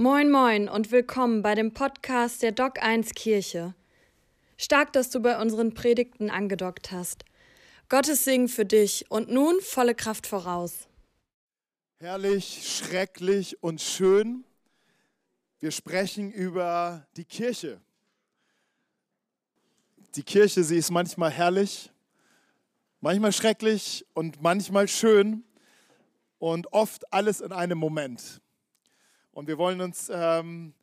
Moin moin und willkommen bei dem Podcast der Doc 1 Kirche. Stark, dass du bei unseren Predigten angedockt hast. Gottes Segen für dich und nun volle Kraft voraus. Herrlich, schrecklich und schön. Wir sprechen über die Kirche. Die Kirche, sie ist manchmal herrlich, manchmal schrecklich und manchmal schön und oft alles in einem Moment. Und wir wollen uns ähm,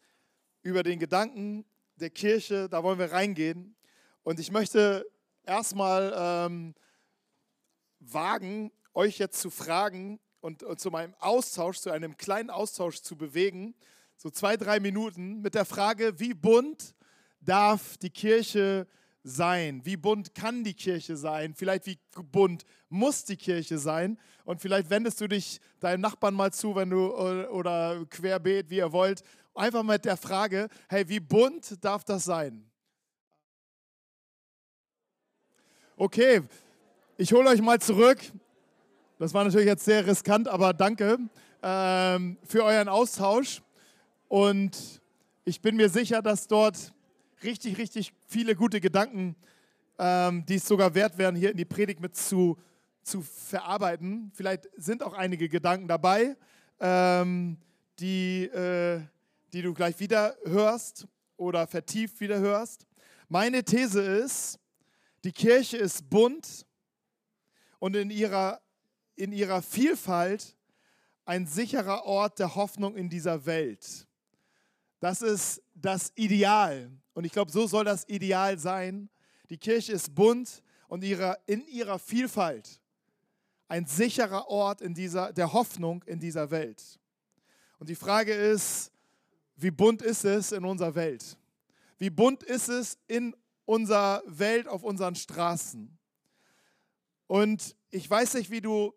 über den Gedanken der Kirche, da wollen wir reingehen. Und ich möchte erstmal ähm, wagen, euch jetzt zu fragen und, und zu meinem Austausch, zu einem kleinen Austausch zu bewegen, so zwei, drei Minuten mit der Frage, wie bunt darf die Kirche sein? Wie bunt kann die Kirche sein? Vielleicht wie bunt muss die Kirche sein? Und vielleicht wendest du dich deinem Nachbarn mal zu, wenn du oder querbeet, wie ihr wollt, einfach mit der Frage, hey, wie bunt darf das sein? Okay, ich hole euch mal zurück. Das war natürlich jetzt sehr riskant, aber danke ähm, für euren Austausch. Und ich bin mir sicher, dass dort richtig, richtig viele gute Gedanken, ähm, die es sogar wert wären, hier in die Predigt mit zu, zu verarbeiten. Vielleicht sind auch einige Gedanken dabei, ähm, die, äh, die du gleich wieder hörst oder vertieft wieder hörst. Meine These ist, die Kirche ist bunt und in ihrer, in ihrer Vielfalt ein sicherer Ort der Hoffnung in dieser Welt. Das ist das Ideal. Und ich glaube, so soll das Ideal sein. Die Kirche ist bunt und ihrer, in ihrer Vielfalt ein sicherer Ort in dieser, der Hoffnung in dieser Welt. Und die Frage ist, wie bunt ist es in unserer Welt? Wie bunt ist es in unserer Welt auf unseren Straßen? Und ich weiß nicht, wie du,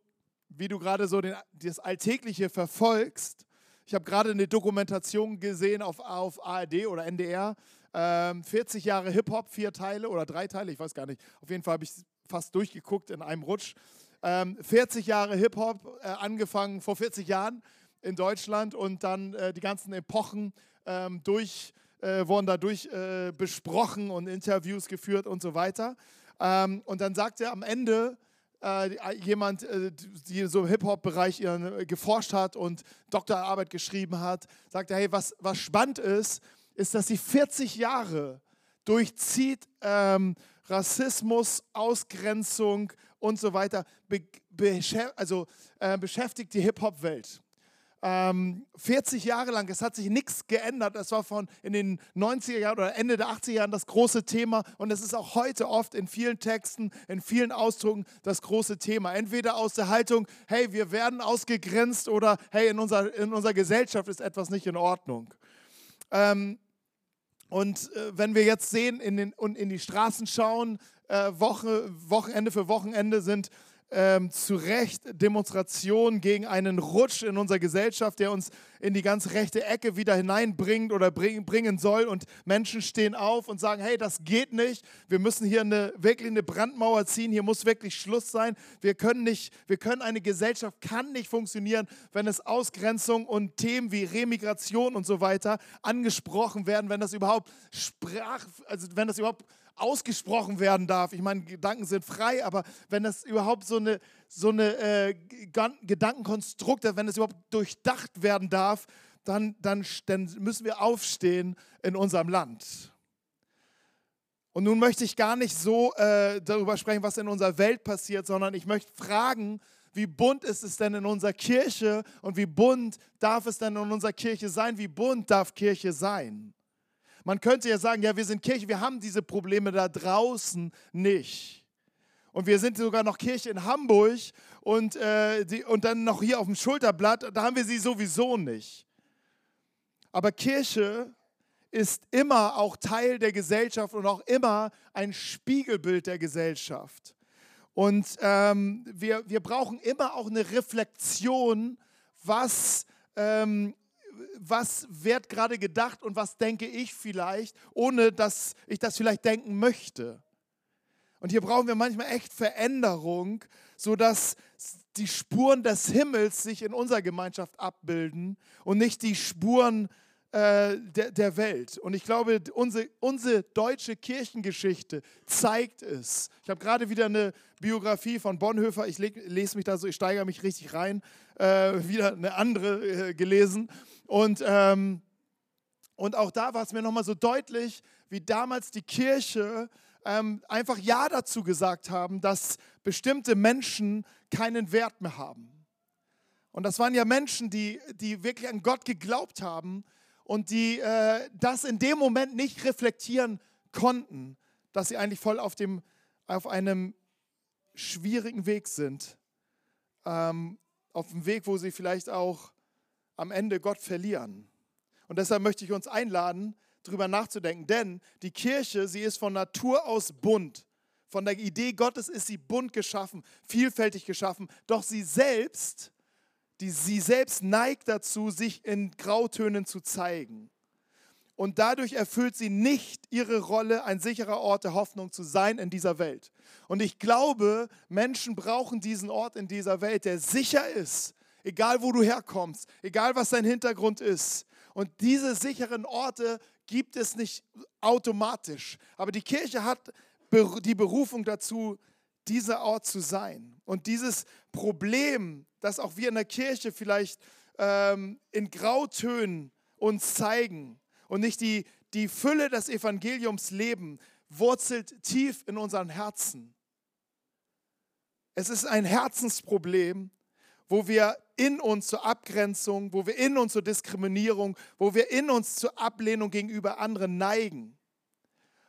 wie du gerade so den, das Alltägliche verfolgst, ich habe gerade eine Dokumentation gesehen auf, auf ARD oder NDR. Ähm, 40 Jahre Hip-Hop, vier Teile oder drei Teile, ich weiß gar nicht. Auf jeden Fall habe ich fast durchgeguckt in einem Rutsch. Ähm, 40 Jahre Hip-Hop, äh, angefangen vor 40 Jahren in Deutschland und dann äh, die ganzen Epochen ähm, durch, äh, wurden dadurch äh, besprochen und Interviews geführt und so weiter. Ähm, und dann sagt er am Ende, äh, jemand, äh, die so im Hip-Hop-Bereich äh, geforscht hat und Doktorarbeit geschrieben hat, sagte, hey, was, was spannend ist, ist, dass sie 40 Jahre durchzieht ähm, Rassismus, Ausgrenzung und so weiter, be, also äh, beschäftigt die Hip-Hop-Welt ähm, 40 Jahre lang, es hat sich nichts geändert. Das war von in den 90er Jahren oder Ende der 80er Jahren das große Thema und es ist auch heute oft in vielen Texten, in vielen Ausdrücken das große Thema. Entweder aus der Haltung, hey, wir werden ausgegrenzt oder hey, in unserer, in unserer Gesellschaft ist etwas nicht in Ordnung. Ähm, und äh, wenn wir jetzt sehen in den, und in die Straßen schauen, äh, Woche, Wochenende für Wochenende sind ähm, zu Recht Demonstrationen gegen einen Rutsch in unserer Gesellschaft, der uns in die ganz rechte Ecke wieder hineinbringt oder bring, bringen soll. Und Menschen stehen auf und sagen, hey, das geht nicht. Wir müssen hier eine, wirklich eine Brandmauer ziehen. Hier muss wirklich Schluss sein. Wir können nicht, wir können eine Gesellschaft kann nicht funktionieren, wenn es Ausgrenzung und Themen wie Remigration und so weiter angesprochen werden, wenn das überhaupt sprach, also wenn das überhaupt ausgesprochen werden darf. Ich meine, Gedanken sind frei, aber wenn das überhaupt so eine, so eine äh, Gedankenkonstrukt, wenn das überhaupt durchdacht werden darf, dann, dann, dann müssen wir aufstehen in unserem Land. Und nun möchte ich gar nicht so äh, darüber sprechen, was in unserer Welt passiert, sondern ich möchte fragen, wie bunt ist es denn in unserer Kirche und wie bunt darf es denn in unserer Kirche sein? Wie bunt darf Kirche sein? Man könnte ja sagen, ja, wir sind Kirche, wir haben diese Probleme da draußen nicht. Und wir sind sogar noch Kirche in Hamburg und, äh, die, und dann noch hier auf dem Schulterblatt, da haben wir sie sowieso nicht. Aber Kirche ist immer auch Teil der Gesellschaft und auch immer ein Spiegelbild der Gesellschaft. Und ähm, wir, wir brauchen immer auch eine Reflexion, was ähm, was wird gerade gedacht und was denke ich vielleicht, ohne dass ich das vielleicht denken möchte. Und hier brauchen wir manchmal echt Veränderung, sodass die Spuren des Himmels sich in unserer Gemeinschaft abbilden und nicht die Spuren äh, der, der Welt. Und ich glaube, unsere, unsere deutsche Kirchengeschichte zeigt es. Ich habe gerade wieder eine Biografie von Bonhoeffer, ich lese mich da so, ich steigere mich richtig rein, äh, wieder eine andere äh, gelesen. Und, ähm, und auch da war es mir nochmal so deutlich, wie damals die Kirche ähm, einfach Ja dazu gesagt haben, dass bestimmte Menschen keinen Wert mehr haben. Und das waren ja Menschen, die, die wirklich an Gott geglaubt haben und die äh, das in dem Moment nicht reflektieren konnten, dass sie eigentlich voll auf, dem, auf einem schwierigen Weg sind. Ähm, auf dem Weg, wo sie vielleicht auch am Ende Gott verlieren. Und deshalb möchte ich uns einladen, darüber nachzudenken. Denn die Kirche, sie ist von Natur aus bunt. Von der Idee Gottes ist sie bunt geschaffen, vielfältig geschaffen. Doch sie selbst die sie selbst neigt dazu, sich in Grautönen zu zeigen. Und dadurch erfüllt sie nicht ihre Rolle, ein sicherer Ort der Hoffnung zu sein in dieser Welt. Und ich glaube, Menschen brauchen diesen Ort in dieser Welt, der sicher ist, egal wo du herkommst, egal was dein Hintergrund ist. Und diese sicheren Orte gibt es nicht automatisch. Aber die Kirche hat die Berufung dazu, dieser Ort zu sein. Und dieses Problem, das auch wir in der Kirche vielleicht ähm, in Grautönen uns zeigen und nicht die, die Fülle des Evangeliums leben, wurzelt tief in unseren Herzen. Es ist ein Herzensproblem, wo wir in uns zur Abgrenzung, wo wir in uns zur Diskriminierung, wo wir in uns zur Ablehnung gegenüber anderen neigen.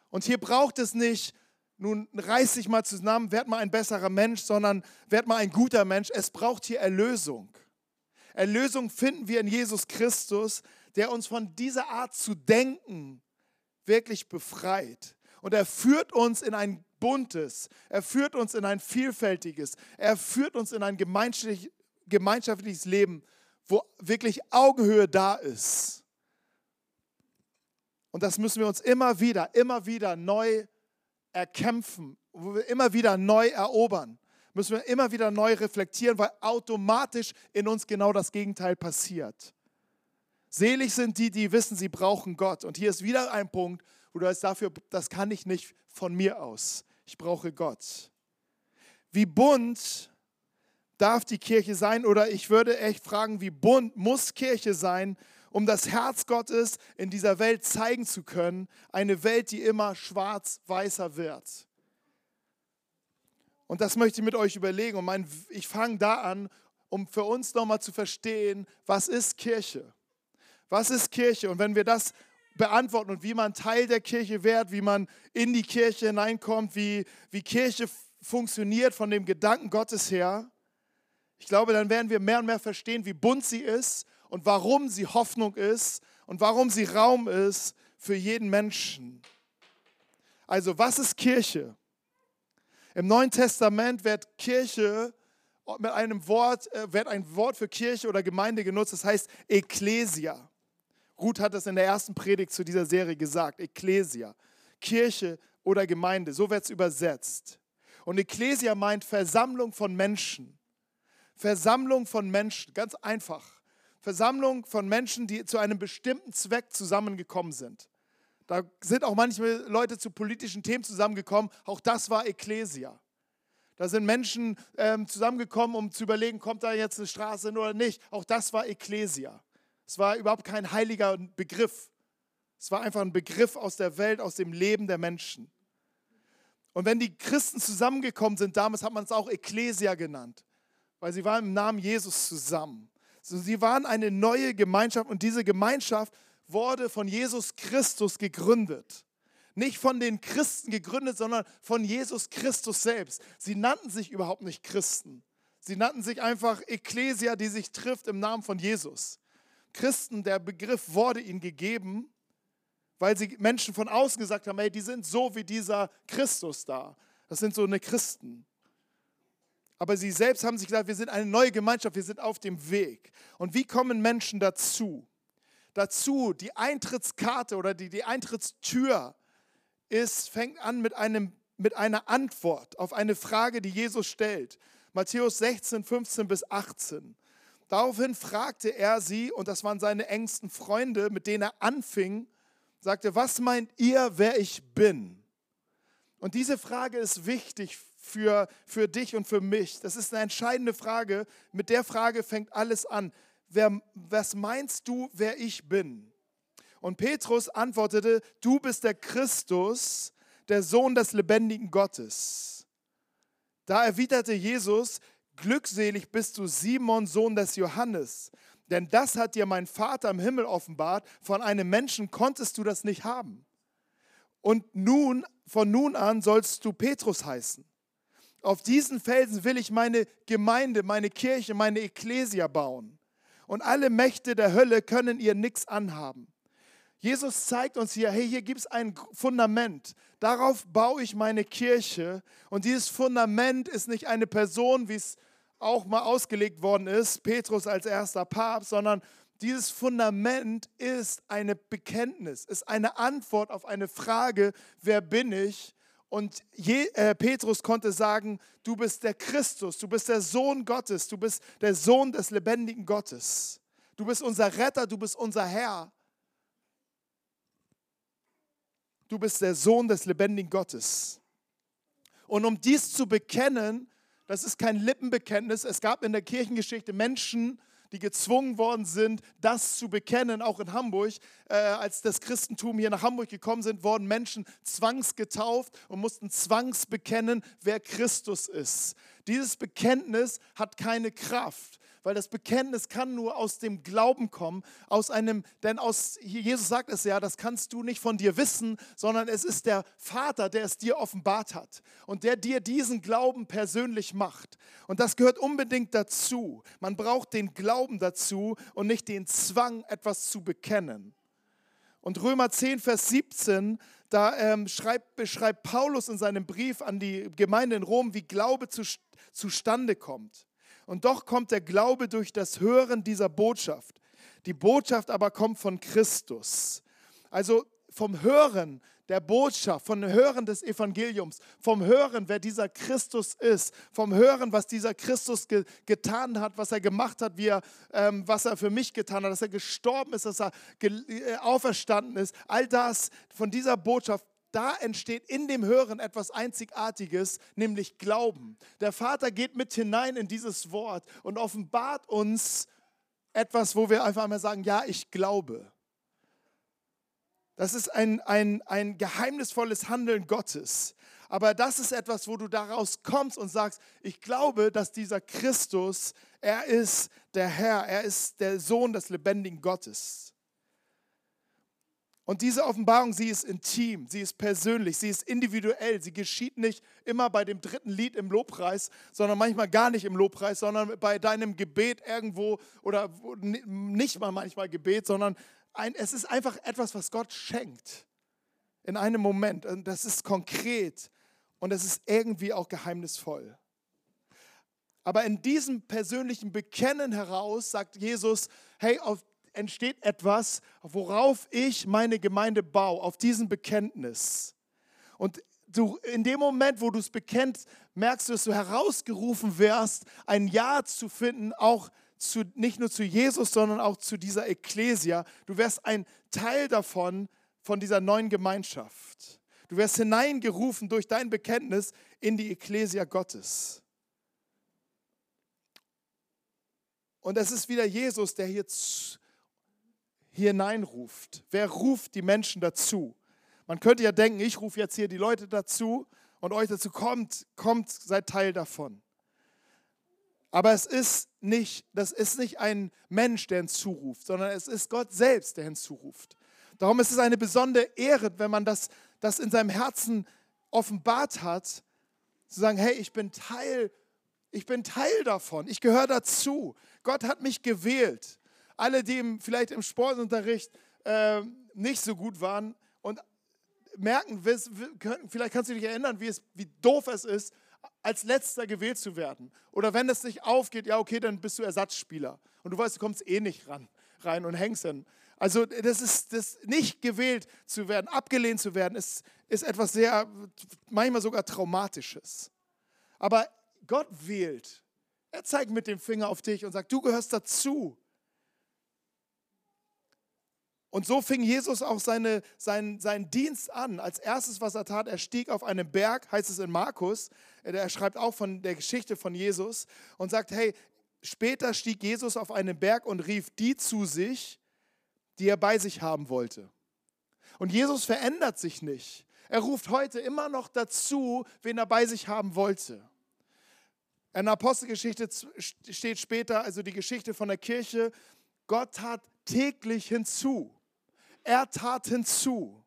Und hier braucht es nicht nun reiß dich mal zusammen, werd mal ein besserer Mensch, sondern werd mal ein guter Mensch. Es braucht hier Erlösung. Erlösung finden wir in Jesus Christus, der uns von dieser Art zu denken wirklich befreit. Und er führt uns in ein buntes, er führt uns in ein vielfältiges, er führt uns in ein gemeinschaftlich, gemeinschaftliches Leben, wo wirklich Augenhöhe da ist. Und das müssen wir uns immer wieder, immer wieder neu erkämpfen, wo wir immer wieder neu erobern, müssen wir immer wieder neu reflektieren, weil automatisch in uns genau das Gegenteil passiert. Selig sind die, die wissen, sie brauchen Gott. Und hier ist wieder ein Punkt, wo du heißt dafür, das kann ich nicht von mir aus. Ich brauche Gott. Wie bunt darf die Kirche sein? Oder ich würde echt fragen, wie bunt muss Kirche sein, um das Herz Gottes in dieser Welt zeigen zu können. Eine Welt, die immer schwarz-weißer wird. Und das möchte ich mit euch überlegen. Und mein, ich fange da an, um für uns nochmal zu verstehen, was ist Kirche? Was ist Kirche? Und wenn wir das beantworten und wie man Teil der Kirche wird, wie man in die Kirche hineinkommt, wie, wie Kirche funktioniert von dem Gedanken Gottes her, ich glaube, dann werden wir mehr und mehr verstehen, wie bunt sie ist und warum sie Hoffnung ist und warum sie Raum ist für jeden Menschen. Also, was ist Kirche? Im Neuen Testament wird Kirche mit einem Wort, äh, wird ein Wort für Kirche oder Gemeinde genutzt, das heißt Ecclesia. Ruth hat das in der ersten Predigt zu dieser Serie gesagt, Ecclesia, Kirche oder Gemeinde, so wird es übersetzt. Und Ecclesia meint Versammlung von Menschen. Versammlung von Menschen, ganz einfach. Versammlung von Menschen, die zu einem bestimmten Zweck zusammengekommen sind. Da sind auch manchmal Leute zu politischen Themen zusammengekommen. Auch das war Ecclesia. Da sind Menschen ähm, zusammengekommen, um zu überlegen, kommt da jetzt eine Straße hin oder nicht. Auch das war Ecclesia. Es war überhaupt kein heiliger Begriff. Es war einfach ein Begriff aus der Welt, aus dem Leben der Menschen. Und wenn die Christen zusammengekommen sind, damals hat man es auch Ecclesia genannt, weil sie waren im Namen Jesus zusammen. Sie waren eine neue Gemeinschaft und diese Gemeinschaft wurde von Jesus Christus gegründet. Nicht von den Christen gegründet, sondern von Jesus Christus selbst. Sie nannten sich überhaupt nicht Christen. Sie nannten sich einfach Ecclesia, die sich trifft im Namen von Jesus. Christen, der Begriff wurde ihnen gegeben, weil sie Menschen von außen gesagt haben, hey, die sind so wie dieser Christus da. Das sind so eine Christen. Aber sie selbst haben sich gesagt, wir sind eine neue Gemeinschaft, wir sind auf dem Weg. Und wie kommen Menschen dazu? Dazu, die Eintrittskarte oder die, die Eintrittstür ist, fängt an mit, einem, mit einer Antwort auf eine Frage, die Jesus stellt. Matthäus 16, 15 bis 18. Daraufhin fragte er sie, und das waren seine engsten Freunde, mit denen er anfing, sagte, was meint ihr, wer ich bin? Und diese Frage ist wichtig für, für dich und für mich. Das ist eine entscheidende Frage. Mit der Frage fängt alles an. Wer, was meinst du, wer ich bin? Und Petrus antwortete, du bist der Christus, der Sohn des lebendigen Gottes. Da erwiderte Jesus, glückselig bist du Simon, Sohn des Johannes, denn das hat dir mein Vater im Himmel offenbart, von einem Menschen konntest du das nicht haben. Und nun, von nun an sollst du Petrus heißen. Auf diesen Felsen will ich meine Gemeinde, meine Kirche, meine Ekklesia bauen. Und alle Mächte der Hölle können ihr nichts anhaben. Jesus zeigt uns hier, hey, hier gibt es ein Fundament. Darauf baue ich meine Kirche. Und dieses Fundament ist nicht eine Person, wie es auch mal ausgelegt worden ist, Petrus als erster Papst, sondern dieses Fundament ist eine Bekenntnis, ist eine Antwort auf eine Frage, wer bin ich? Und Je, äh, Petrus konnte sagen, du bist der Christus, du bist der Sohn Gottes, du bist der Sohn des lebendigen Gottes. Du bist unser Retter, du bist unser Herr. du bist der Sohn des lebendigen Gottes. Und um dies zu bekennen, das ist kein Lippenbekenntnis, es gab in der Kirchengeschichte Menschen, die gezwungen worden sind, das zu bekennen, auch in Hamburg. Äh, als das Christentum hier nach Hamburg gekommen sind, wurden Menschen zwangsgetauft und mussten zwangsbekennen, wer Christus ist. Dieses Bekenntnis hat keine Kraft weil das Bekenntnis kann nur aus dem Glauben kommen, aus einem, denn aus, Jesus sagt es ja, das kannst du nicht von dir wissen, sondern es ist der Vater, der es dir offenbart hat und der dir diesen Glauben persönlich macht. Und das gehört unbedingt dazu. Man braucht den Glauben dazu und nicht den Zwang, etwas zu bekennen. Und Römer 10, Vers 17, da ähm, schreibt, beschreibt Paulus in seinem Brief an die Gemeinde in Rom, wie Glaube zu, zustande kommt. Und doch kommt der Glaube durch das Hören dieser Botschaft. Die Botschaft aber kommt von Christus. Also vom Hören der Botschaft, vom Hören des Evangeliums, vom Hören, wer dieser Christus ist, vom Hören, was dieser Christus ge getan hat, was er gemacht hat, wie er, ähm, was er für mich getan hat, dass er gestorben ist, dass er äh, auferstanden ist. All das von dieser Botschaft da entsteht in dem Hören etwas Einzigartiges, nämlich Glauben. Der Vater geht mit hinein in dieses Wort und offenbart uns etwas, wo wir einfach einmal sagen, ja, ich glaube. Das ist ein, ein, ein geheimnisvolles Handeln Gottes. Aber das ist etwas, wo du daraus kommst und sagst, ich glaube, dass dieser Christus, er ist der Herr, er ist der Sohn des lebendigen Gottes. Und diese Offenbarung, sie ist intim, sie ist persönlich, sie ist individuell. Sie geschieht nicht immer bei dem dritten Lied im Lobpreis, sondern manchmal gar nicht im Lobpreis, sondern bei deinem Gebet irgendwo oder nicht mal manchmal Gebet, sondern ein, es ist einfach etwas, was Gott schenkt in einem Moment. Und das ist konkret und es ist irgendwie auch geheimnisvoll. Aber in diesem persönlichen Bekennen heraus sagt Jesus, hey, auf entsteht etwas, worauf ich meine Gemeinde baue, auf diesem Bekenntnis. Und du, in dem Moment, wo du es bekennst, merkst du, dass du herausgerufen wirst, ein Ja zu finden, auch zu, nicht nur zu Jesus, sondern auch zu dieser Ekklesia. Du wirst ein Teil davon, von dieser neuen Gemeinschaft. Du wirst hineingerufen durch dein Bekenntnis in die Ekklesia Gottes. Und es ist wieder Jesus, der hier hier hineinruft. Wer ruft die Menschen dazu? Man könnte ja denken, ich rufe jetzt hier die Leute dazu und euch dazu kommt, kommt, seid Teil davon. Aber es ist nicht, das ist nicht ein Mensch, der hinzuruft, sondern es ist Gott selbst, der hinzuruft. Darum ist es eine besondere Ehre, wenn man das, das in seinem Herzen offenbart hat, zu sagen, hey, ich bin Teil, ich bin Teil davon, ich gehöre dazu. Gott hat mich gewählt alle, die im, vielleicht im Sportunterricht äh, nicht so gut waren und merken, vielleicht kannst du dich erinnern, wie, es, wie doof es ist, als letzter gewählt zu werden. Oder wenn es nicht aufgeht, ja, okay, dann bist du Ersatzspieler. Und du weißt, du kommst eh nicht ran, rein und hängst dann. Also das ist das nicht gewählt zu werden, abgelehnt zu werden, ist, ist etwas sehr, manchmal sogar traumatisches. Aber Gott wählt Er zeigt mit dem Finger auf dich und sagt, du gehörst dazu. Und so fing Jesus auch seine, sein, seinen Dienst an. Als erstes, was er tat, er stieg auf einen Berg, heißt es in Markus. Er schreibt auch von der Geschichte von Jesus und sagt, hey, später stieg Jesus auf einen Berg und rief die zu sich, die er bei sich haben wollte. Und Jesus verändert sich nicht. Er ruft heute immer noch dazu, wen er bei sich haben wollte. In der Apostelgeschichte steht später, also die Geschichte von der Kirche, Gott tat täglich hinzu. Er tat hinzu.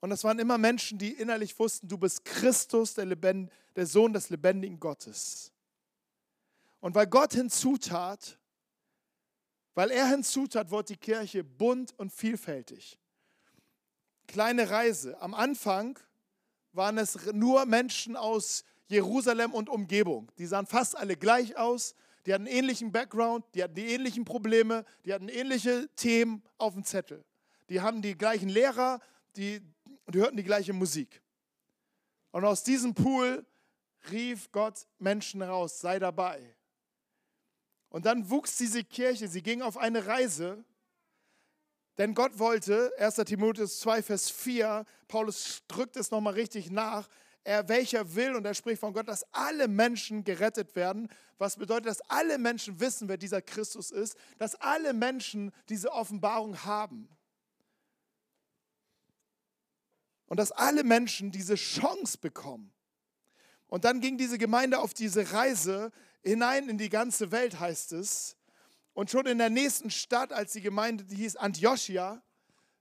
Und das waren immer Menschen, die innerlich wussten, du bist Christus, der, Lebend, der Sohn des lebendigen Gottes. Und weil Gott hinzutat, weil er hinzutat, wurde die Kirche bunt und vielfältig. Kleine Reise. Am Anfang waren es nur Menschen aus Jerusalem und Umgebung. Die sahen fast alle gleich aus, die hatten einen ähnlichen Background, die hatten die ähnlichen Probleme, die hatten ähnliche Themen auf dem Zettel. Die haben die gleichen Lehrer, die, die hörten die gleiche Musik. Und aus diesem Pool rief Gott Menschen raus, sei dabei. Und dann wuchs diese Kirche, sie ging auf eine Reise, denn Gott wollte, 1. Timotheus 2, Vers 4, Paulus drückt es nochmal richtig nach, er welcher will, und er spricht von Gott, dass alle Menschen gerettet werden. Was bedeutet, dass alle Menschen wissen, wer dieser Christus ist, dass alle Menschen diese Offenbarung haben. Und dass alle Menschen diese Chance bekommen. Und dann ging diese Gemeinde auf diese Reise hinein in die ganze Welt, heißt es. Und schon in der nächsten Stadt, als die Gemeinde, die hieß Antiochia,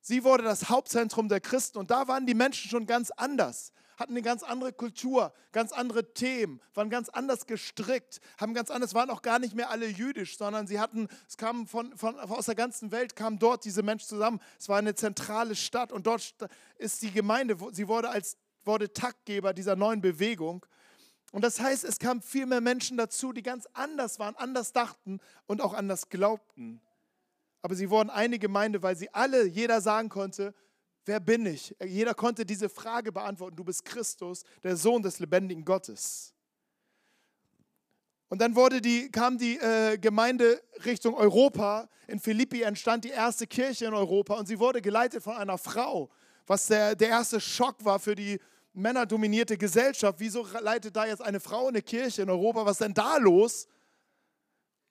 sie wurde das Hauptzentrum der Christen. Und da waren die Menschen schon ganz anders hatten eine ganz andere Kultur, ganz andere Themen, waren ganz anders gestrickt, haben ganz anders, waren auch gar nicht mehr alle jüdisch, sondern sie hatten, es kamen von, von, aus der ganzen Welt, kamen dort diese Menschen zusammen. Es war eine zentrale Stadt und dort ist die Gemeinde, sie wurde als wurde Taktgeber dieser neuen Bewegung. Und das heißt, es kamen viel mehr Menschen dazu, die ganz anders waren, anders dachten und auch anders glaubten. Aber sie wurden eine Gemeinde, weil sie alle, jeder sagen konnte, Wer bin ich? Jeder konnte diese Frage beantworten. Du bist Christus, der Sohn des lebendigen Gottes. Und dann wurde die, kam die äh, Gemeinde Richtung Europa. In Philippi entstand die erste Kirche in Europa und sie wurde geleitet von einer Frau, was der, der erste Schock war für die männerdominierte Gesellschaft. Wieso leitet da jetzt eine Frau eine Kirche in Europa? Was ist denn da los?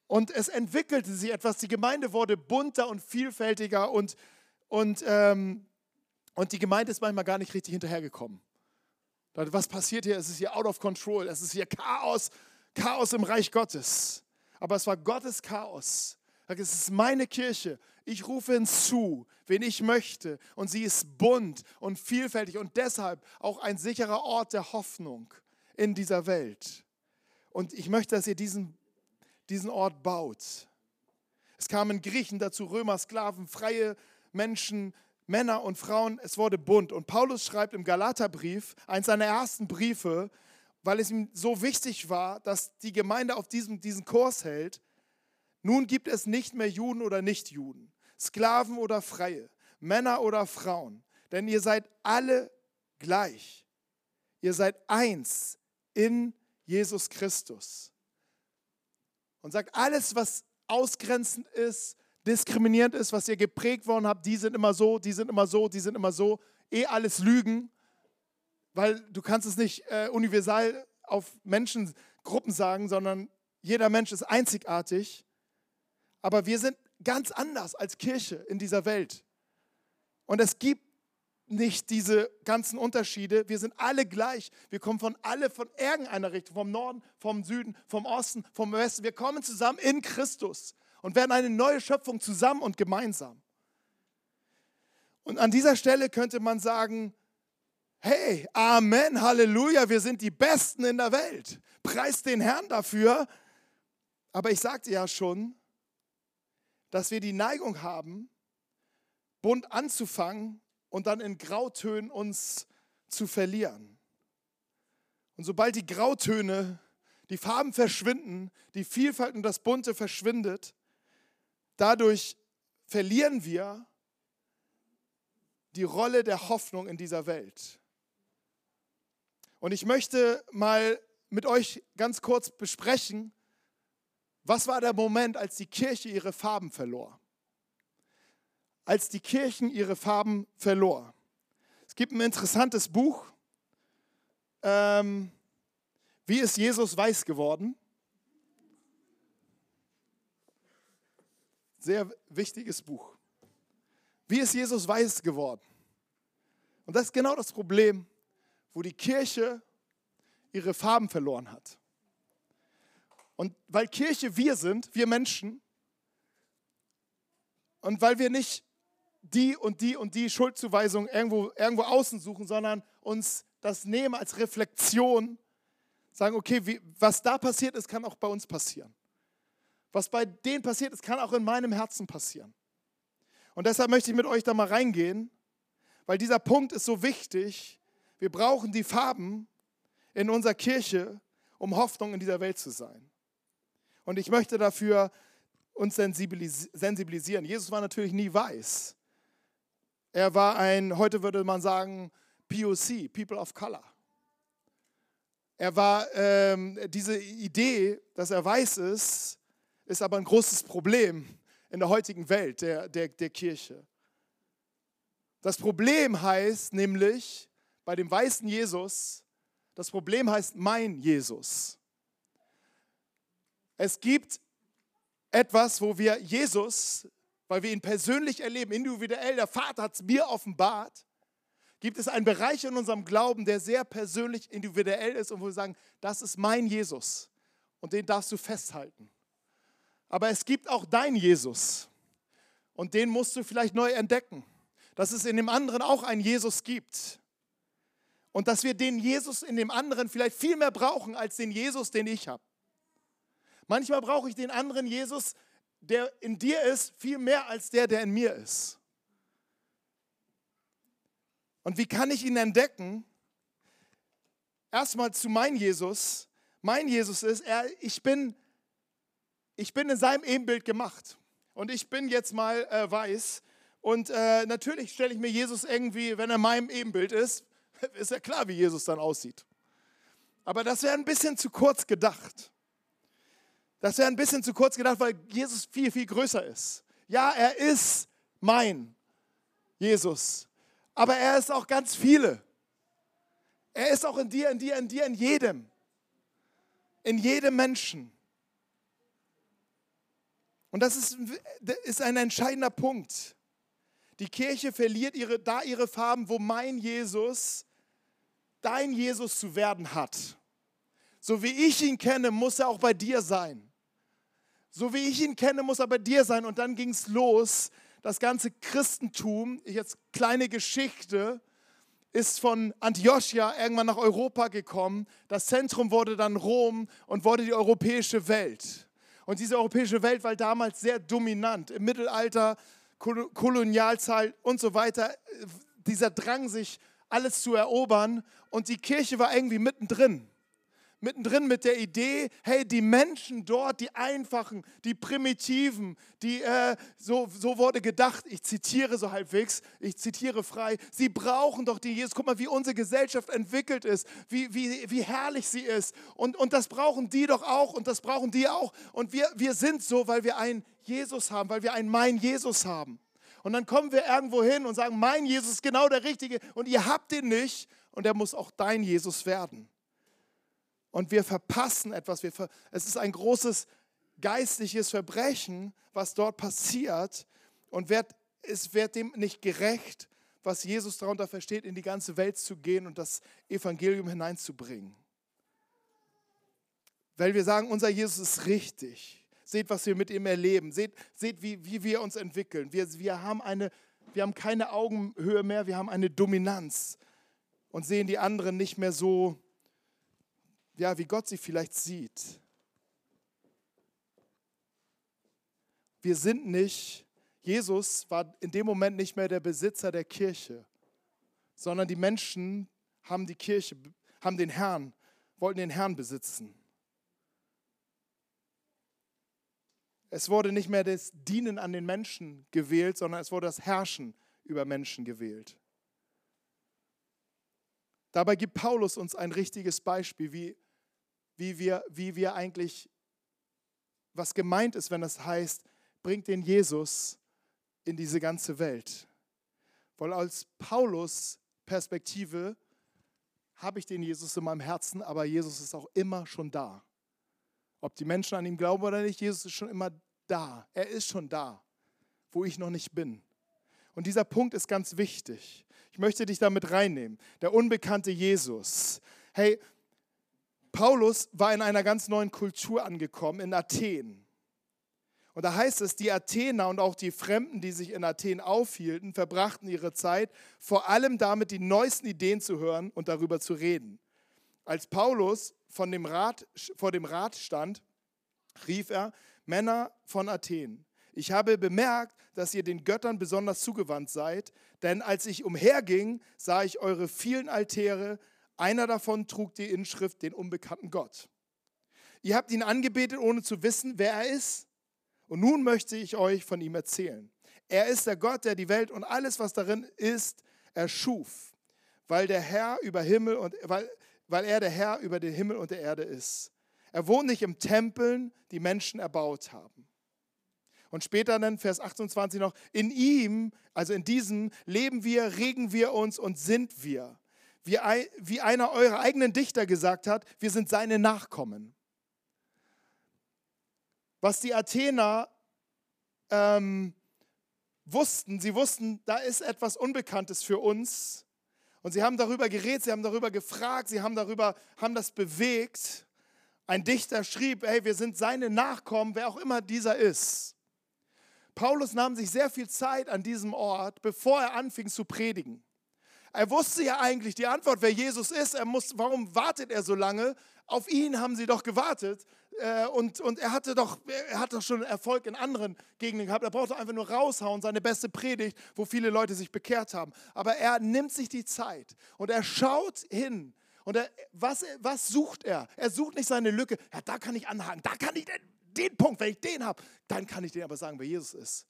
Und es entwickelte sich etwas. Die Gemeinde wurde bunter und vielfältiger und, und ähm, und die Gemeinde ist manchmal gar nicht richtig hinterhergekommen. Was passiert hier? Es ist hier out of control. Es ist hier Chaos, Chaos im Reich Gottes. Aber es war Gottes Chaos. Es ist meine Kirche. Ich rufe hinzu, wen ich möchte. Und sie ist bunt und vielfältig und deshalb auch ein sicherer Ort der Hoffnung in dieser Welt. Und ich möchte, dass ihr diesen, diesen Ort baut. Es kamen Griechen dazu, Römer, Sklaven, freie Menschen, Männer und Frauen, es wurde bunt. Und Paulus schreibt im Galaterbrief, eins seiner ersten Briefe, weil es ihm so wichtig war, dass die Gemeinde auf diesem, diesen Kurs hält. Nun gibt es nicht mehr Juden oder Nichtjuden, Sklaven oder Freie, Männer oder Frauen, denn ihr seid alle gleich. Ihr seid eins in Jesus Christus. Und sagt, alles, was ausgrenzend ist, diskriminierend ist, was ihr geprägt worden habt, die sind immer so, die sind immer so, die sind immer so, eh alles Lügen, weil du kannst es nicht äh, universal auf Menschengruppen sagen, sondern jeder Mensch ist einzigartig. Aber wir sind ganz anders als Kirche in dieser Welt. Und es gibt nicht diese ganzen Unterschiede. Wir sind alle gleich. Wir kommen von alle von irgendeiner Richtung, vom Norden, vom Süden, vom Osten, vom Westen. Wir kommen zusammen in Christus und werden eine neue Schöpfung zusammen und gemeinsam. Und an dieser Stelle könnte man sagen, hey, Amen, Halleluja, wir sind die Besten in der Welt. Preist den Herrn dafür. Aber ich sagte ja schon, dass wir die Neigung haben, bunt anzufangen und dann in Grautönen uns zu verlieren. Und sobald die Grautöne, die Farben verschwinden, die Vielfalt und das Bunte verschwindet, Dadurch verlieren wir die Rolle der Hoffnung in dieser Welt. Und ich möchte mal mit euch ganz kurz besprechen, was war der Moment, als die Kirche ihre Farben verlor? Als die Kirchen ihre Farben verlor. Es gibt ein interessantes Buch. Ähm, wie ist Jesus weiß geworden? Sehr wichtiges Buch. Wie ist Jesus weiß geworden? Und das ist genau das Problem, wo die Kirche ihre Farben verloren hat. Und weil Kirche wir sind, wir Menschen, und weil wir nicht die und die und die Schuldzuweisung irgendwo, irgendwo außen suchen, sondern uns das nehmen als Reflexion, sagen, okay, wie, was da passiert ist, kann auch bei uns passieren. Was bei denen passiert ist, kann auch in meinem Herzen passieren. Und deshalb möchte ich mit euch da mal reingehen, weil dieser Punkt ist so wichtig. Wir brauchen die Farben in unserer Kirche, um Hoffnung in dieser Welt zu sein. Und ich möchte dafür uns sensibilisieren. Jesus war natürlich nie weiß. Er war ein, heute würde man sagen, POC, People of Color. Er war ähm, diese Idee, dass er weiß ist, ist aber ein großes Problem in der heutigen Welt der, der, der Kirche. Das Problem heißt nämlich bei dem weißen Jesus, das Problem heißt mein Jesus. Es gibt etwas, wo wir Jesus, weil wir ihn persönlich erleben, individuell, der Vater hat es mir offenbart, gibt es einen Bereich in unserem Glauben, der sehr persönlich, individuell ist und wo wir sagen, das ist mein Jesus und den darfst du festhalten. Aber es gibt auch dein Jesus. Und den musst du vielleicht neu entdecken. Dass es in dem anderen auch einen Jesus gibt. Und dass wir den Jesus in dem anderen vielleicht viel mehr brauchen als den Jesus, den ich habe. Manchmal brauche ich den anderen Jesus, der in dir ist, viel mehr als der, der in mir ist. Und wie kann ich ihn entdecken? Erstmal zu mein Jesus. Mein Jesus ist, er, ich bin ich bin in seinem Ebenbild gemacht. Und ich bin jetzt mal äh, weiß. Und äh, natürlich stelle ich mir Jesus irgendwie, wenn er meinem Ebenbild ist, ist ja klar, wie Jesus dann aussieht. Aber das wäre ein bisschen zu kurz gedacht. Das wäre ein bisschen zu kurz gedacht, weil Jesus viel, viel größer ist. Ja, er ist mein Jesus. Aber er ist auch ganz viele. Er ist auch in dir, in dir, in dir, in jedem. In jedem Menschen. Und das ist, ist ein entscheidender Punkt. Die Kirche verliert ihre, da ihre Farben, wo mein Jesus dein Jesus zu werden hat. So wie ich ihn kenne, muss er auch bei dir sein. So wie ich ihn kenne, muss er bei dir sein. Und dann ging es los. Das ganze Christentum, jetzt kleine Geschichte, ist von Antiochia irgendwann nach Europa gekommen. Das Zentrum wurde dann Rom und wurde die europäische Welt. Und diese europäische Welt war damals sehr dominant. Im Mittelalter, Kolonialzeit und so weiter. Dieser Drang, sich alles zu erobern. Und die Kirche war irgendwie mittendrin mittendrin mit der Idee, hey, die Menschen dort, die Einfachen, die Primitiven, die, äh, so, so wurde gedacht, ich zitiere so halbwegs, ich zitiere frei, sie brauchen doch die Jesus. Guck mal, wie unsere Gesellschaft entwickelt ist, wie, wie, wie herrlich sie ist. Und, und das brauchen die doch auch und das brauchen die auch. Und wir, wir sind so, weil wir einen Jesus haben, weil wir einen Mein Jesus haben. Und dann kommen wir irgendwo hin und sagen, mein Jesus ist genau der Richtige und ihr habt ihn nicht und er muss auch dein Jesus werden und wir verpassen etwas. Wir ver es ist ein großes geistliches Verbrechen, was dort passiert und wird, es wird dem nicht gerecht, was Jesus darunter versteht, in die ganze Welt zu gehen und das Evangelium hineinzubringen. Weil wir sagen, unser Jesus ist richtig. Seht, was wir mit ihm erleben. Seht, seht wie, wie wir uns entwickeln. Wir, wir, haben eine, wir haben keine Augenhöhe mehr, wir haben eine Dominanz und sehen die anderen nicht mehr so, ja, wie Gott sie vielleicht sieht. Wir sind nicht, Jesus war in dem Moment nicht mehr der Besitzer der Kirche, sondern die Menschen haben die Kirche, haben den Herrn, wollten den Herrn besitzen. Es wurde nicht mehr das Dienen an den Menschen gewählt, sondern es wurde das Herrschen über Menschen gewählt. Dabei gibt Paulus uns ein richtiges Beispiel, wie wie wir, wie wir eigentlich, was gemeint ist, wenn das heißt, bringt den Jesus in diese ganze Welt. Weil als Paulus Perspektive habe ich den Jesus in meinem Herzen, aber Jesus ist auch immer schon da. Ob die Menschen an ihn glauben oder nicht, Jesus ist schon immer da. Er ist schon da, wo ich noch nicht bin. Und dieser Punkt ist ganz wichtig. Ich möchte dich damit reinnehmen. Der unbekannte Jesus. Hey, Paulus war in einer ganz neuen Kultur angekommen, in Athen. Und da heißt es, die Athener und auch die Fremden, die sich in Athen aufhielten, verbrachten ihre Zeit vor allem damit, die neuesten Ideen zu hören und darüber zu reden. Als Paulus von dem Rat, vor dem Rat stand, rief er, Männer von Athen, ich habe bemerkt, dass ihr den Göttern besonders zugewandt seid, denn als ich umherging, sah ich eure vielen Altäre, einer davon trug die Inschrift den unbekannten Gott. Ihr habt ihn angebetet, ohne zu wissen, wer er ist. Und nun möchte ich euch von ihm erzählen. Er ist der Gott, der die Welt und alles, was darin ist, erschuf, weil der Herr über Himmel und weil, weil er der Herr über den Himmel und der Erde ist. Er wohnt nicht im Tempeln, die Menschen erbaut haben. Und später dann Vers 28 noch, in ihm, also in diesem, leben wir, regen wir uns und sind wir. Wie, wie einer eurer eigenen Dichter gesagt hat, wir sind seine Nachkommen. Was die Athener ähm, wussten, sie wussten, da ist etwas Unbekanntes für uns. Und sie haben darüber geredet, sie haben darüber gefragt, sie haben darüber, haben das bewegt. Ein Dichter schrieb, hey, wir sind seine Nachkommen, wer auch immer dieser ist. Paulus nahm sich sehr viel Zeit an diesem Ort, bevor er anfing zu predigen. Er wusste ja eigentlich die Antwort, wer Jesus ist. Er muss, warum wartet er so lange? Auf ihn haben sie doch gewartet. Äh, und, und er hatte doch, er hat doch schon Erfolg in anderen Gegenden gehabt. Er brauchte einfach nur raushauen, seine beste Predigt, wo viele Leute sich bekehrt haben. Aber er nimmt sich die Zeit und er schaut hin. Und er, was, was sucht er? Er sucht nicht seine Lücke. Ja, da kann ich anhaken, da kann ich den den Punkt, wenn ich den habe, dann kann ich dir aber sagen, wer Jesus ist.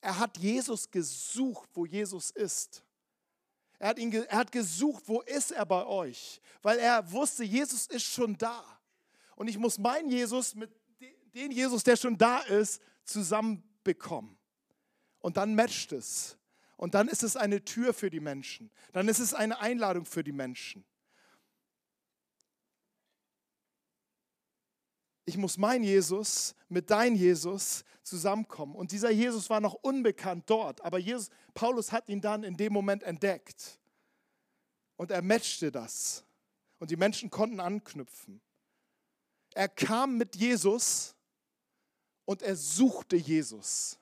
Er hat Jesus gesucht, wo Jesus ist. Er hat, ihn, er hat gesucht, wo ist er bei euch? Weil er wusste, Jesus ist schon da. Und ich muss meinen Jesus mit dem Jesus, der schon da ist, zusammenbekommen. Und dann matcht es. Und dann ist es eine Tür für die Menschen. Dann ist es eine Einladung für die Menschen. Ich muss mein Jesus mit dein Jesus zusammenkommen. Und dieser Jesus war noch unbekannt dort, aber Jesus, Paulus hat ihn dann in dem Moment entdeckt. Und er matchte das. Und die Menschen konnten anknüpfen. Er kam mit Jesus und er suchte Jesus.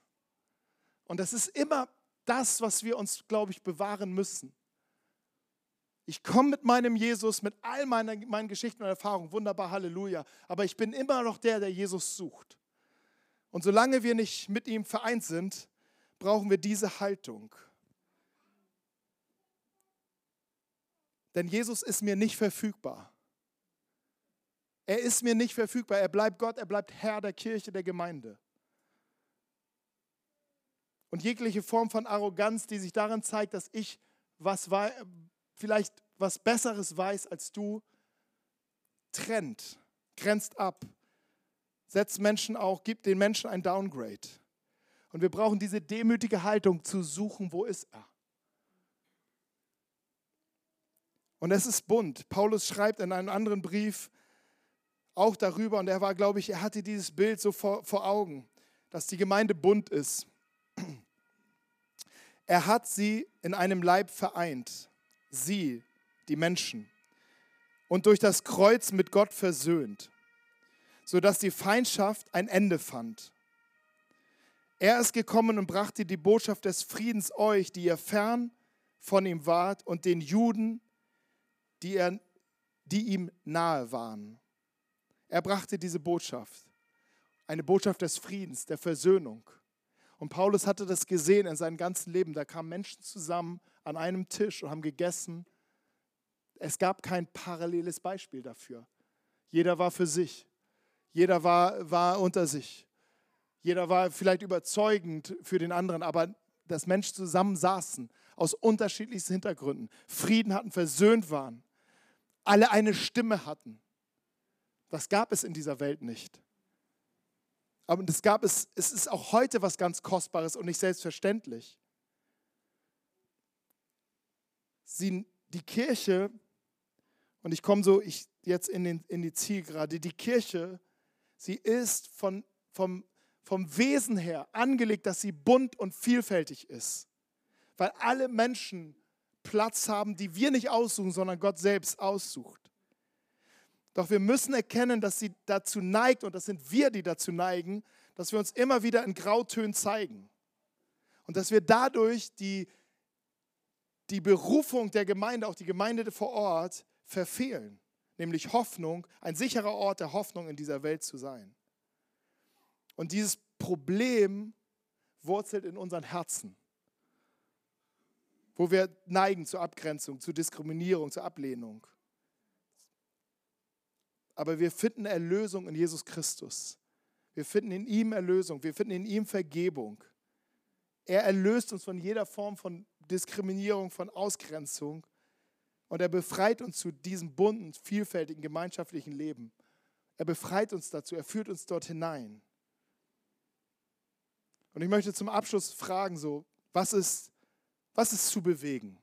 Und das ist immer das, was wir uns, glaube ich, bewahren müssen. Ich komme mit meinem Jesus, mit all meinen, meinen Geschichten und Erfahrungen, wunderbar, Halleluja. Aber ich bin immer noch der, der Jesus sucht. Und solange wir nicht mit ihm vereint sind, brauchen wir diese Haltung. Denn Jesus ist mir nicht verfügbar. Er ist mir nicht verfügbar. Er bleibt Gott, er bleibt Herr der Kirche, der Gemeinde. Und jegliche Form von Arroganz, die sich darin zeigt, dass ich was vielleicht was Besseres weiß als du, trennt, grenzt ab, setzt Menschen auch, gibt den Menschen ein Downgrade. Und wir brauchen diese demütige Haltung zu suchen, wo ist er? Und es ist bunt. Paulus schreibt in einem anderen Brief auch darüber, und er war, glaube ich, er hatte dieses Bild so vor, vor Augen, dass die Gemeinde bunt ist. Er hat sie in einem Leib vereint sie, die Menschen, und durch das Kreuz mit Gott versöhnt, sodass die Feindschaft ein Ende fand. Er ist gekommen und brachte die Botschaft des Friedens euch, die ihr fern von ihm wart, und den Juden, die, er, die ihm nahe waren. Er brachte diese Botschaft, eine Botschaft des Friedens, der Versöhnung. Und Paulus hatte das gesehen in seinem ganzen Leben. Da kamen Menschen zusammen an einem Tisch und haben gegessen. Es gab kein paralleles Beispiel dafür. Jeder war für sich. Jeder war, war unter sich. Jeder war vielleicht überzeugend für den anderen, aber dass Menschen zusammen saßen, aus unterschiedlichsten Hintergründen, Frieden hatten, versöhnt waren, alle eine Stimme hatten. Das gab es in dieser Welt nicht. Aber das gab es, es ist auch heute was ganz Kostbares und nicht selbstverständlich. Sie, die Kirche, und ich komme so ich, jetzt in, den, in die Zielgerade, die Kirche, sie ist von, vom, vom Wesen her angelegt, dass sie bunt und vielfältig ist. Weil alle Menschen Platz haben, die wir nicht aussuchen, sondern Gott selbst aussucht. Doch wir müssen erkennen, dass sie dazu neigt, und das sind wir, die dazu neigen, dass wir uns immer wieder in Grautönen zeigen. Und dass wir dadurch die, die Berufung der Gemeinde, auch die Gemeinde vor Ort, verfehlen. Nämlich Hoffnung, ein sicherer Ort der Hoffnung in dieser Welt zu sein. Und dieses Problem wurzelt in unseren Herzen, wo wir neigen zur Abgrenzung, zur Diskriminierung, zur Ablehnung aber wir finden Erlösung in Jesus Christus. Wir finden in ihm Erlösung, wir finden in ihm Vergebung. Er erlöst uns von jeder Form von Diskriminierung, von Ausgrenzung und er befreit uns zu diesem bunten, vielfältigen, gemeinschaftlichen Leben. Er befreit uns dazu, er führt uns dort hinein. Und ich möchte zum Abschluss fragen, so, was ist, was ist zu bewegen?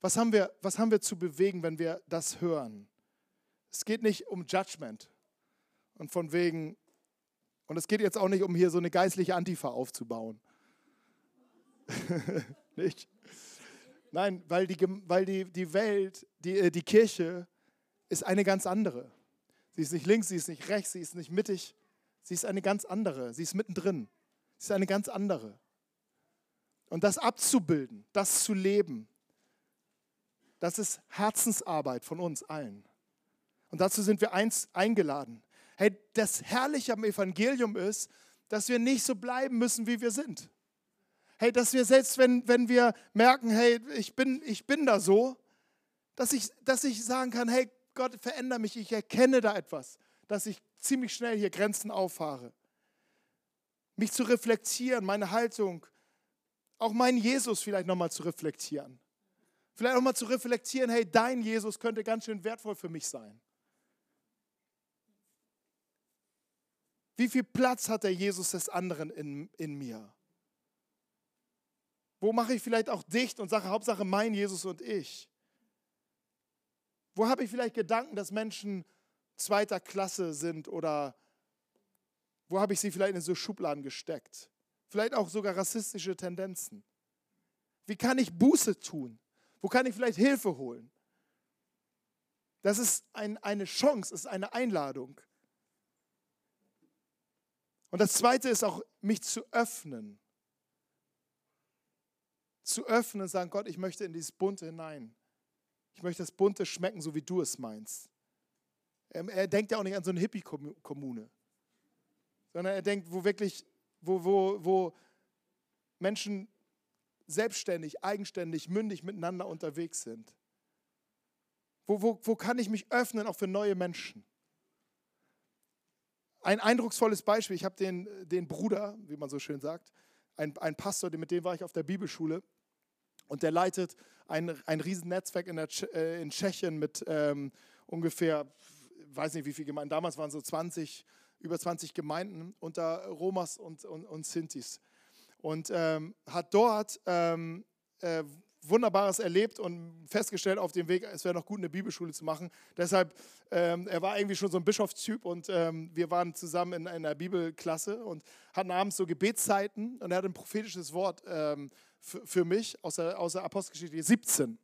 Was haben, wir, was haben wir zu bewegen, wenn wir das hören? Es geht nicht um Judgment und von wegen, und es geht jetzt auch nicht um hier so eine geistliche Antifa aufzubauen. nicht? Nein, weil die, weil die, die Welt, die, äh, die Kirche ist eine ganz andere. Sie ist nicht links, sie ist nicht rechts, sie ist nicht mittig. Sie ist eine ganz andere. Sie ist mittendrin. Sie ist eine ganz andere. Und das abzubilden, das zu leben, das ist Herzensarbeit von uns allen. Und dazu sind wir eins eingeladen. Hey, das Herrliche am Evangelium ist, dass wir nicht so bleiben müssen, wie wir sind. Hey, dass wir selbst, wenn, wenn wir merken, hey, ich bin, ich bin da so, dass ich, dass ich sagen kann, hey, Gott, verändere mich, ich erkenne da etwas, dass ich ziemlich schnell hier Grenzen auffahre. Mich zu reflektieren, meine Haltung, auch meinen Jesus vielleicht nochmal zu reflektieren. Vielleicht auch mal zu reflektieren, hey, dein Jesus könnte ganz schön wertvoll für mich sein. Wie viel Platz hat der Jesus des anderen in, in mir? Wo mache ich vielleicht auch dicht und sage, Hauptsache mein Jesus und ich? Wo habe ich vielleicht Gedanken, dass Menschen zweiter Klasse sind oder wo habe ich sie vielleicht in so Schubladen gesteckt? Vielleicht auch sogar rassistische Tendenzen. Wie kann ich Buße tun? Wo kann ich vielleicht Hilfe holen? Das ist ein, eine Chance, ist eine Einladung. Und das Zweite ist auch, mich zu öffnen. Zu öffnen und sagen, Gott, ich möchte in dieses Bunte hinein. Ich möchte das Bunte schmecken, so wie du es meinst. Er, er denkt ja auch nicht an so eine Hippie-Kommune, sondern er denkt, wo wirklich, wo, wo, wo Menschen selbstständig, eigenständig, mündig miteinander unterwegs sind. Wo, wo, wo kann ich mich öffnen, auch für neue Menschen? Ein eindrucksvolles Beispiel, ich habe den, den Bruder, wie man so schön sagt, ein, ein Pastor, mit dem war ich auf der Bibelschule und der leitet ein, ein Riesennetzwerk in, der, äh, in Tschechien mit ähm, ungefähr, weiß nicht wie viele Gemeinden, damals waren so 20, über 20 Gemeinden unter Romas und, und, und Sintis. Und ähm, hat dort ähm, äh, Wunderbares erlebt und festgestellt auf dem Weg, es wäre noch gut, eine Bibelschule zu machen. Deshalb, ähm, er war irgendwie schon so ein Bischofstyp und ähm, wir waren zusammen in einer Bibelklasse und hatten abends so Gebetszeiten und er hat ein prophetisches Wort ähm, für mich aus der, aus der Apostelgeschichte 17,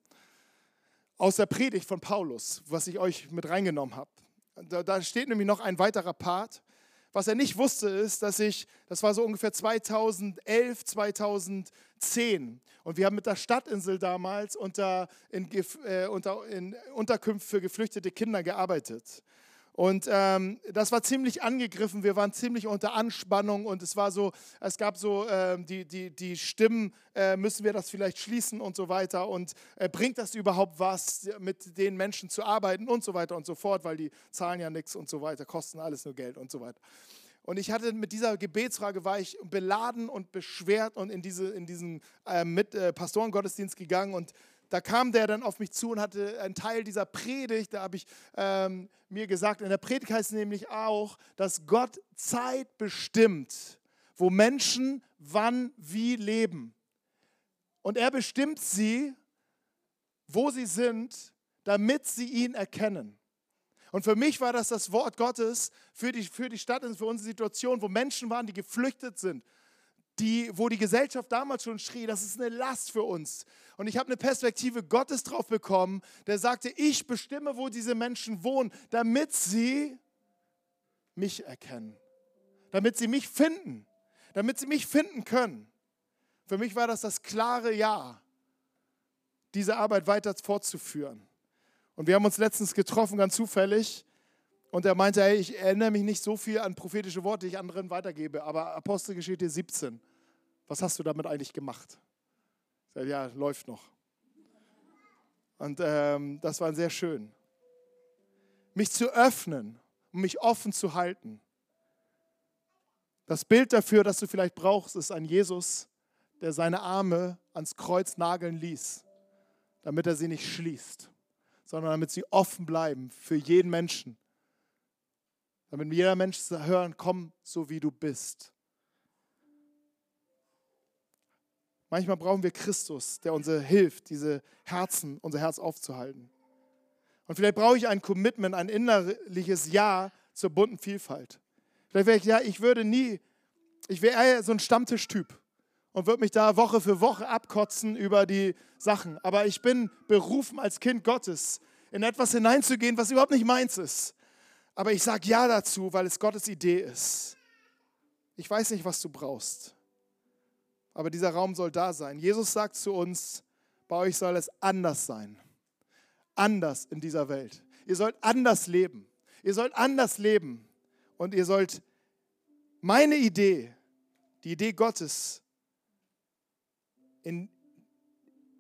aus der Predigt von Paulus, was ich euch mit reingenommen habe. Da, da steht nämlich noch ein weiterer Part. Was er nicht wusste, ist, dass ich, das war so ungefähr 2011, 2010, und wir haben mit der Stadtinsel damals unter, in, äh, unter in Unterkünften für geflüchtete Kinder gearbeitet. Und ähm, das war ziemlich angegriffen, wir waren ziemlich unter Anspannung und es war so, es gab so ähm, die, die, die Stimmen, äh, müssen wir das vielleicht schließen und so weiter und äh, bringt das überhaupt was, mit den Menschen zu arbeiten und so weiter und so fort, weil die zahlen ja nichts und so weiter, kosten alles nur Geld und so weiter. Und ich hatte mit dieser Gebetsfrage war ich beladen und beschwert und in, diese, in diesen äh, mit, äh, Pastorengottesdienst gegangen und da kam der dann auf mich zu und hatte einen Teil dieser Predigt, da habe ich ähm, mir gesagt, in der Predigt heißt es nämlich auch, dass Gott Zeit bestimmt, wo Menschen wann wie leben. Und er bestimmt sie, wo sie sind, damit sie ihn erkennen. Und für mich war das das Wort Gottes für die, für die Stadt und für unsere Situation, wo Menschen waren, die geflüchtet sind, die, wo die Gesellschaft damals schon schrie, das ist eine Last für uns. Und ich habe eine Perspektive Gottes drauf bekommen, der sagte, ich bestimme, wo diese Menschen wohnen, damit sie mich erkennen, damit sie mich finden, damit sie mich finden können. Für mich war das das klare Ja, diese Arbeit weiter fortzuführen. Und wir haben uns letztens getroffen, ganz zufällig. Und er meinte, hey, ich erinnere mich nicht so viel an prophetische Worte, die ich anderen weitergebe, aber Apostelgeschichte 17, was hast du damit eigentlich gemacht? Ich sage, ja, läuft noch. Und ähm, das war sehr schön. Mich zu öffnen und mich offen zu halten. Das Bild dafür, das du vielleicht brauchst, ist ein Jesus, der seine Arme ans Kreuz nageln ließ, damit er sie nicht schließt, sondern damit sie offen bleiben für jeden Menschen damit jeder Mensch hören, komm so wie du bist. Manchmal brauchen wir Christus, der uns hilft, diese Herzen, unser Herz aufzuhalten. Und vielleicht brauche ich ein Commitment, ein innerliches Ja zur bunten Vielfalt. Vielleicht wäre ich, ja, ich würde nie, ich wäre eher so ein Stammtischtyp und würde mich da Woche für Woche abkotzen über die Sachen. Aber ich bin berufen als Kind Gottes, in etwas hineinzugehen, was überhaupt nicht meins ist. Aber ich sage ja dazu, weil es Gottes Idee ist. Ich weiß nicht, was du brauchst. Aber dieser Raum soll da sein. Jesus sagt zu uns, bei euch soll es anders sein. Anders in dieser Welt. Ihr sollt anders leben. Ihr sollt anders leben. Und ihr sollt meine Idee, die Idee Gottes, in,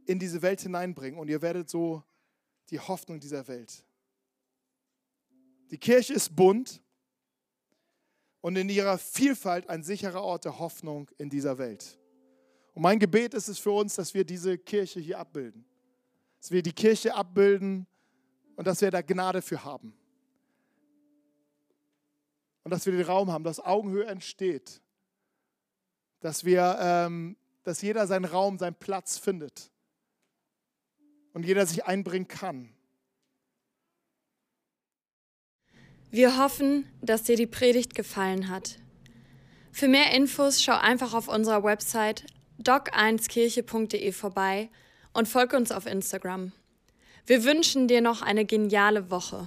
in diese Welt hineinbringen. Und ihr werdet so die Hoffnung dieser Welt. Die Kirche ist bunt und in ihrer Vielfalt ein sicherer Ort der Hoffnung in dieser Welt. Und mein Gebet ist es für uns, dass wir diese Kirche hier abbilden. Dass wir die Kirche abbilden und dass wir da Gnade für haben. Und dass wir den Raum haben, dass Augenhöhe entsteht. Dass wir, ähm, dass jeder seinen Raum, seinen Platz findet. Und jeder sich einbringen kann. Wir hoffen, dass dir die Predigt gefallen hat. Für mehr Infos schau einfach auf unserer Website doc1kirche.de vorbei und folge uns auf Instagram. Wir wünschen dir noch eine geniale Woche.